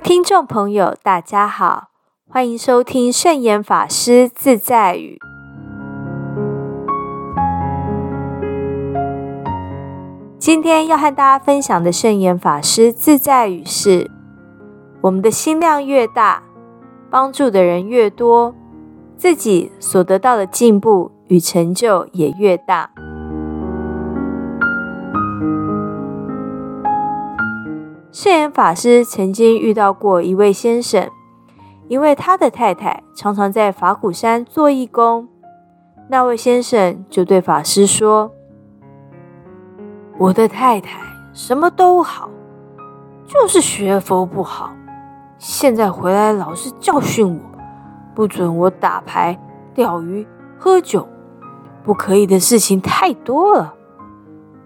听众朋友，大家好，欢迎收听圣严法师自在语。今天要和大家分享的圣严法师自在语是：我们的心量越大，帮助的人越多，自己所得到的进步与成就也越大。圣严法师曾经遇到过一位先生，因为他的太太常常在法鼓山做义工，那位先生就对法师说：“我的太太什么都好，就是学佛不好。现在回来老是教训我，不准我打牌、钓鱼、喝酒，不可以的事情太多了。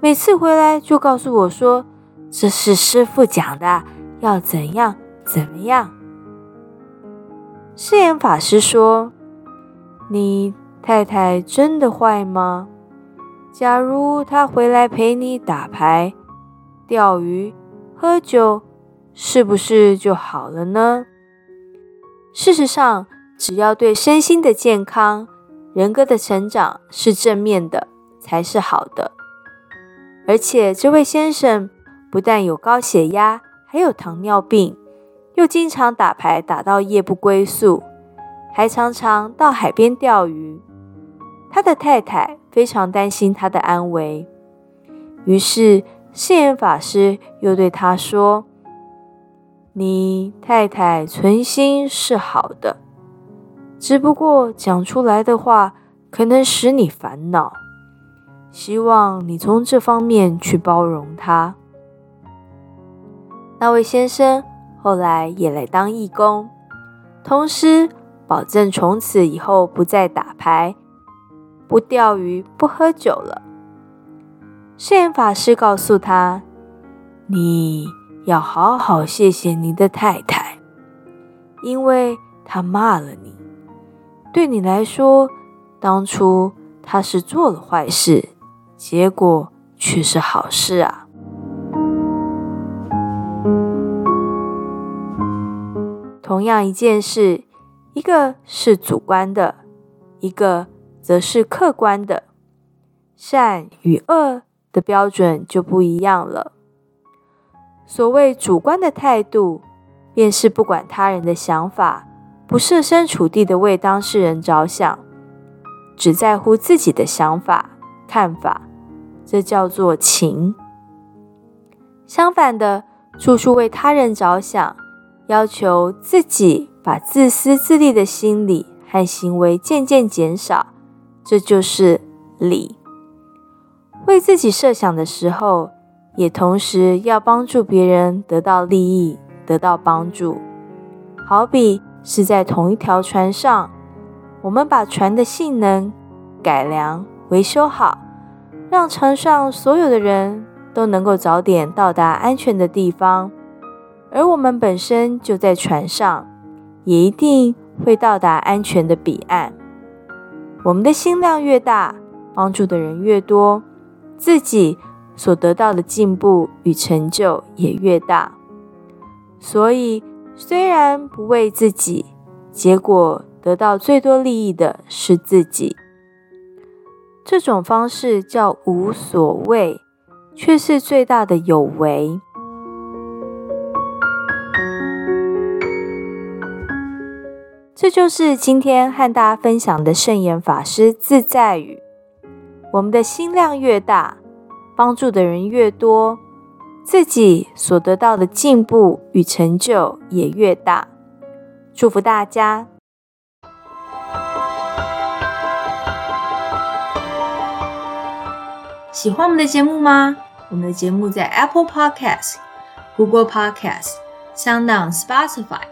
每次回来就告诉我说。”这是师傅讲的，要怎样怎么样？释言法师说：“你太太真的坏吗？假如她回来陪你打牌、钓鱼、喝酒，是不是就好了呢？”事实上，只要对身心的健康、人格的成长是正面的，才是好的。而且，这位先生。不但有高血压，还有糖尿病，又经常打牌打到夜不归宿，还常常到海边钓鱼。他的太太非常担心他的安危，于是释言法师又对他说：“你太太存心是好的，只不过讲出来的话可能使你烦恼，希望你从这方面去包容她。”那位先生后来也来当义工，同时保证从此以后不再打牌、不钓鱼、不喝酒了。释言法师告诉他：“你要好好谢谢你的太太，因为她骂了你，对你来说，当初她是做了坏事，结果却是好事啊。”同样一件事，一个是主观的，一个则是客观的，善与恶的标准就不一样了。所谓主观的态度，便是不管他人的想法，不设身处地的为当事人着想，只在乎自己的想法、看法，这叫做情。相反的，处处为他人着想。要求自己把自私自利的心理和行为渐渐减少，这就是理。为自己设想的时候，也同时要帮助别人得到利益、得到帮助。好比是在同一条船上，我们把船的性能改良、维修好，让船上所有的人都能够早点到达安全的地方。而我们本身就在船上，也一定会到达安全的彼岸。我们的心量越大，帮助的人越多，自己所得到的进步与成就也越大。所以，虽然不为自己，结果得到最多利益的是自己。这种方式叫无所谓，却是最大的有为。这就是今天和大家分享的圣严法师自在语。我们的心量越大，帮助的人越多，自己所得到的进步与成就也越大。祝福大家！喜欢我们的节目吗？我们的节目在 Apple Podcast、Google Podcast、SoundOn、Spotify。